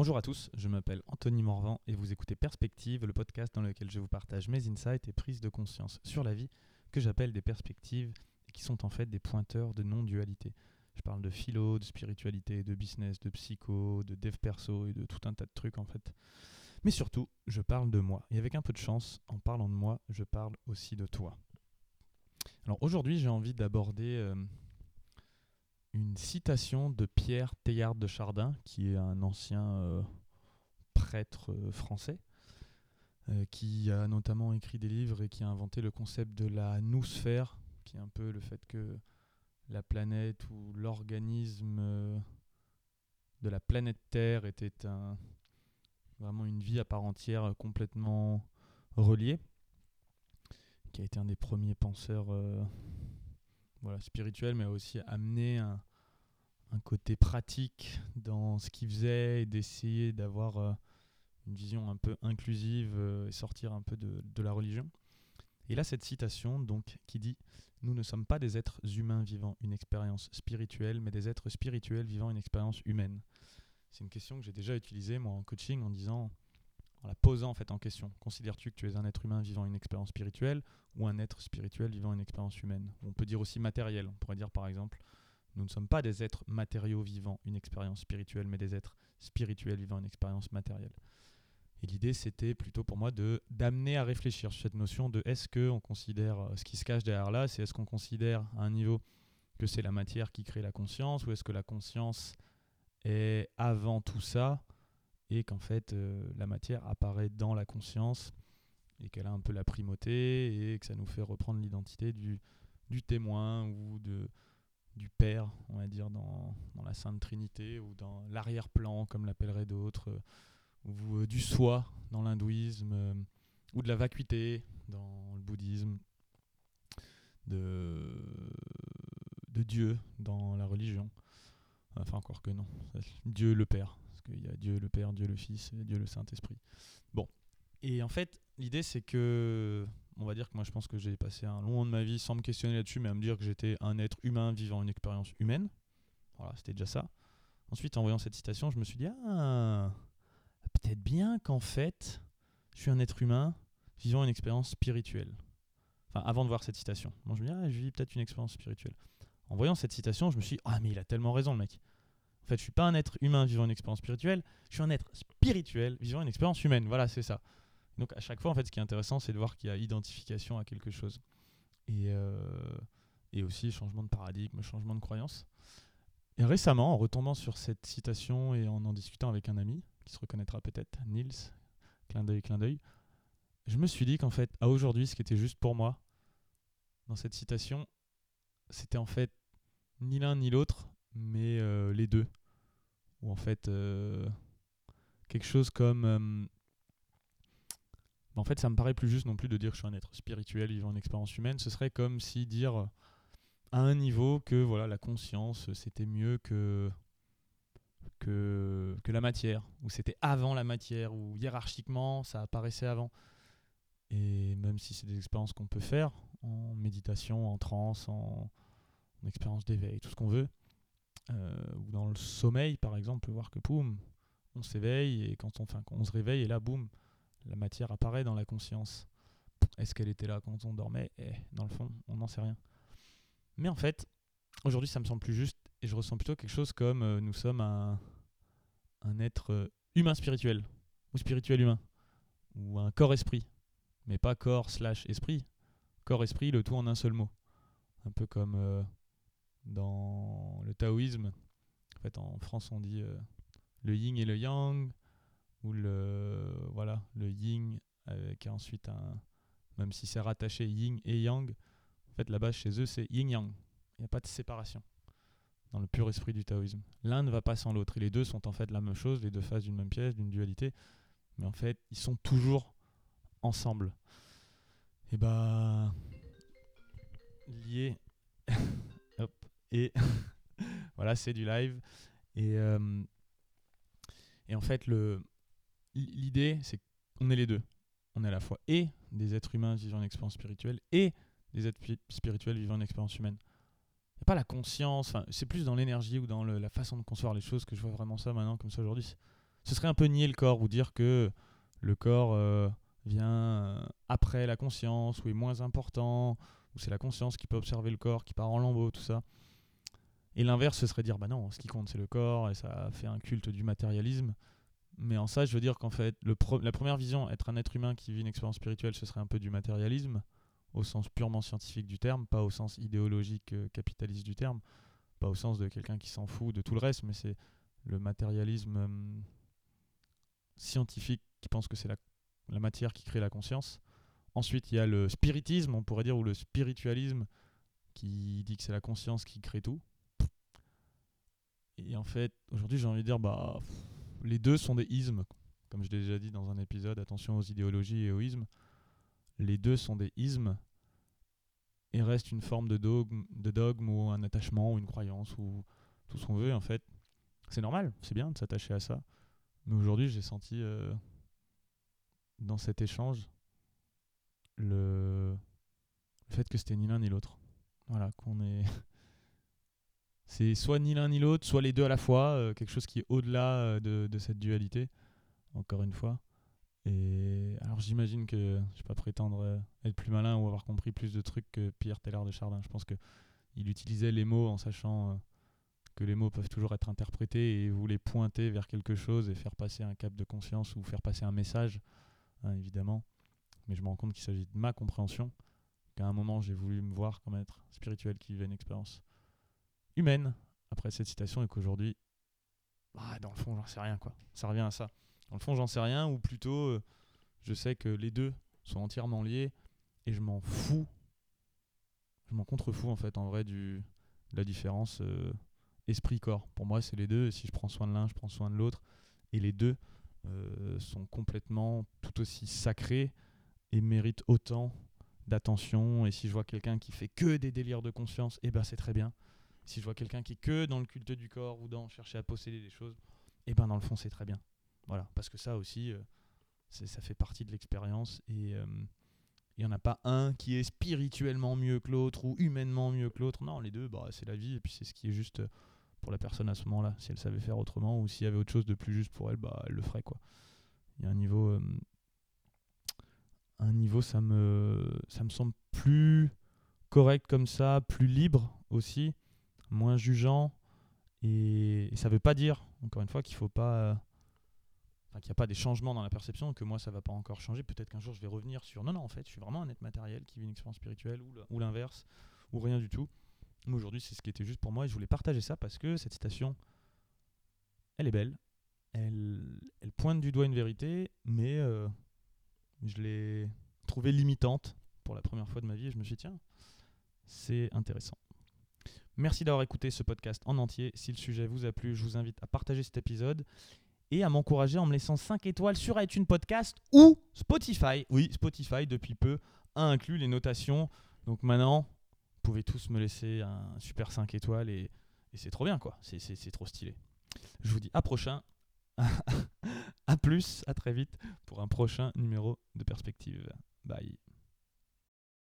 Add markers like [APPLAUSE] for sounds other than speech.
Bonjour à tous, je m'appelle Anthony Morvan et vous écoutez Perspective, le podcast dans lequel je vous partage mes insights et prises de conscience sur la vie que j'appelle des perspectives qui sont en fait des pointeurs de non-dualité. Je parle de philo, de spiritualité, de business, de psycho, de dev perso et de tout un tas de trucs en fait. Mais surtout, je parle de moi. Et avec un peu de chance, en parlant de moi, je parle aussi de toi. Alors aujourd'hui, j'ai envie d'aborder euh, une citation de Pierre Teilhard de Chardin, qui est un ancien euh, prêtre euh, français, euh, qui a notamment écrit des livres et qui a inventé le concept de la noosphère, qui est un peu le fait que la planète ou l'organisme de la planète Terre était un, vraiment une vie à part entière complètement reliée, qui a été un des premiers penseurs voilà, spirituel, mais aussi amener un, un, côté pratique dans ce qu'il faisait et d'essayer d'avoir euh, une vision un peu inclusive euh, et sortir un peu de, de, la religion. Et là, cette citation donc qui dit Nous ne sommes pas des êtres humains vivant une expérience spirituelle, mais des êtres spirituels vivant une expérience humaine. C'est une question que j'ai déjà utilisée moi en coaching en disant en la posant en fait en question. Considères-tu que tu es un être humain vivant une expérience spirituelle ou un être spirituel vivant une expérience humaine? On peut dire aussi matériel. On pourrait dire par exemple, nous ne sommes pas des êtres matériaux vivant une expérience spirituelle, mais des êtres spirituels vivant une expérience matérielle. Et l'idée, c'était plutôt pour moi de d'amener à réfléchir sur cette notion de est-ce que on considère euh, ce qui se cache derrière là, c'est est-ce qu'on considère à un niveau que c'est la matière qui crée la conscience ou est-ce que la conscience est avant tout ça et qu'en fait euh, la matière apparaît dans la conscience et qu'elle a un peu la primauté et que ça nous fait reprendre l'identité du, témoin ou de, du Père, on va dire, dans, la Sainte Trinité ou dans l'arrière-plan, comme l'appelleraient d'autres, euh, ou euh, du soi dans l'hindouisme, ou de la vacuité dans le bouddhisme, de Dieu dans la religion. Enfin, encore que non. Dieu le Père, il y a Dieu le Père, Dieu le Fils Dieu le Saint-Esprit. Bon. Et en fait, l'idée c'est que, on va dire que moi je pense que j'ai passé un long moment de ma vie sans me questionner là-dessus, mais à me dire que j'étais un être humain vivant une expérience humaine. Voilà, c'était déjà ça. Ensuite, en voyant cette citation, je me suis dit, ah, peut-être bien qu'en fait, je suis un être humain vivant une expérience spirituelle. Enfin, avant de voir cette citation. Moi, je me dis, ah, je vis peut-être une expérience spirituelle. En voyant cette citation, je me suis dit, ah, mais il a tellement raison, le mec. En fait, je suis pas un être humain vivant une expérience spirituelle, je suis un être spirituel vivant une expérience humaine. Voilà, c'est ça. Donc à chaque fois, en fait, ce qui est intéressant, c'est de voir qu'il y a identification à quelque chose. Et, euh, et aussi changement de paradigme, changement de croyance. Et récemment, en retombant sur cette citation et en en discutant avec un ami, qui se reconnaîtra peut-être, Nils, clin d'œil, clin d'œil, je me suis dit qu'en fait, à aujourd'hui, ce qui était juste pour moi, dans cette citation, c'était en fait ni l'un ni l'autre, mais euh, les deux. Ou en fait, euh, quelque chose comme. Euh, en fait, ça me paraît plus juste non plus de dire que je suis un être spirituel vivant une expérience humaine. Ce serait comme si dire à un niveau que voilà la conscience c'était mieux que, que, que la matière, ou c'était avant la matière, ou hiérarchiquement ça apparaissait avant. Et même si c'est des expériences qu'on peut faire en méditation, en transe, en, en expérience d'éveil, tout ce qu'on veut, ou dans le sommeil, par exemple, on peut voir que boum, on s'éveille et quand on, enfin, on se réveille et là, boum, la matière apparaît dans la conscience. Est-ce qu'elle était là quand on dormait? Eh, Dans le fond, on n'en sait rien. Mais en fait, aujourd'hui, ça me semble plus juste et je ressens plutôt quelque chose comme euh, nous sommes un, un être euh, humain spirituel ou spirituel humain ou un corps-esprit, mais pas corps slash esprit. Corps-esprit, le tout en un seul mot. Un peu comme dans le taoïsme. En fait, en France, on dit euh, le yin et le yang, ou le, voilà, le yin avec ensuite un. Même si c'est rattaché yin et yang, en fait, là-bas, chez eux, c'est yin-yang. Il n'y a pas de séparation dans le pur esprit du taoïsme. L'un ne va pas sans l'autre. Et les deux sont en fait la même chose, les deux faces d'une même pièce, d'une dualité. Mais en fait, ils sont toujours ensemble. Et bah. liés. Et [LAUGHS] voilà, c'est du live. Et, euh, et en fait, l'idée, c'est qu'on est les deux. On est à la fois et des êtres humains vivant une expérience spirituelle et des êtres spirituels vivant une expérience humaine. Il n'y a pas la conscience, c'est plus dans l'énergie ou dans la façon de concevoir les choses que je vois vraiment ça maintenant, comme ça aujourd'hui. ce serait un peu nier le corps ou dire que le corps euh, vient euh, après la conscience ou est moins important, ou c'est la conscience qui peut observer le corps, qui part en lambeaux, tout ça. Et l'inverse, ce serait dire, bah non, ce qui compte, c'est le corps, et ça fait un culte du matérialisme. Mais en ça, je veux dire qu'en fait, la première vision, être un être humain qui vit une expérience spirituelle, ce serait un peu du matérialisme, au sens purement scientifique du terme, pas au sens idéologique euh, capitaliste du terme, pas au sens de quelqu'un qui s'en fout de tout le reste, mais c'est le matérialisme euh, scientifique qui pense que c'est la matière qui crée la conscience. Ensuite, il y a le spiritisme, on pourrait dire, ou le spiritualisme, qui dit que c'est la conscience qui crée tout. Et en fait, aujourd'hui, j'ai envie de dire, bah, les deux sont des ismes. Comme je l'ai déjà dit dans un épisode, attention aux idéologies et aux ismes. Les deux sont des ismes et restent une forme de dogme, de dogme ou un attachement ou une croyance ou tout ce qu'on veut. En fait, c'est normal, c'est bien de s'attacher à ça. Mais aujourd'hui, j'ai senti euh, dans cet échange le, le fait que c'était ni l'un ni l'autre. Voilà, qu'on est. c'est soit ni l'un ni l'autre, soit les deux à la fois, euh, quelque chose qui est au-delà euh, de, cette dualité, encore une fois. Et alors j'imagine que je ne vais pas prétendre être plus malin ou avoir compris plus de trucs que Pierre Teilhard de Chardin. Je pense qu'il utilisait les mots en sachant que les mots peuvent toujours être interprétés et les pointer vers quelque chose et faire passer un cap de conscience ou faire passer un message, hein, évidemment. Mais je me rends compte qu'il s'agit de ma compréhension, qu'à un moment j'ai voulu me voir comme être spirituel qui vivait une expérience humaine après cette citation et qu'aujourd'hui, bah, dans le fond, j'en sais rien quoi. Ça revient à ça. Dans le fond, j'en sais rien ou plutôt, euh, je sais que les deux sont entièrement liés et je m'en fous. Je m'en contrefous en fait en vrai du, de la différence. Euh, esprit-corps. Pour moi, c'est les deux. si je prends soin de l'un, je prends soin de l'autre. Et les deux euh, sont complètement tout aussi sacrés et méritent autant d'attention. Et si je vois quelqu'un qui fait que des délires de conscience, eh ben c'est très bien. Si je vois quelqu'un qui est que dans le culte du corps ou dans chercher à posséder des choses, eh ben dans le fond c'est très bien. Voilà, parce que ça aussi, euh, ça fait partie de l'expérience et euh, il n'y en a pas un qui est spirituellement mieux que l'autre ou humainement mieux que l'autre. Non, les deux, bah, c'est la vie et puis c'est ce qui est juste pour la personne à ce moment-là. Si elle savait faire autrement ou s'il y avait autre chose de plus juste pour elle, bah, elle le ferait. quoi. Il y a un niveau. Euh, un niveau, ça me, ça me semble plus correct comme ça, plus libre aussi, moins jugeant. Et, ça veut pas dire, encore une fois, qu'il faut pas. Qu'il n'y a pas des changements dans la perception, que moi ça va pas encore changer. Peut-être qu'un jour je vais revenir sur non, non, en fait, je suis vraiment un être matériel qui vit une expérience spirituelle ou l'inverse, ou rien du tout. Mais aujourd'hui, c'est ce qui était juste pour moi et je voulais partager ça parce que cette citation, elle est belle. Elle, elle pointe du doigt une vérité, mais euh, je l'ai trouvée limitante pour la première fois de ma vie et je me suis dit, tiens, c'est intéressant. Merci d'avoir écouté ce podcast en entier. Si le sujet vous a plu, je vous invite à partager cet épisode et à m'encourager en me laissant 5 étoiles sur iTunes Podcast ou Spotify. Oui, Spotify, depuis peu, a inclus les notations. Donc maintenant, vous pouvez tous me laisser un super 5 étoiles et, c'est trop bien quoi, c'est trop stylé. Je vous dis à prochain, [LAUGHS] à plus, à très vite pour un prochain numéro de perspective. Bye.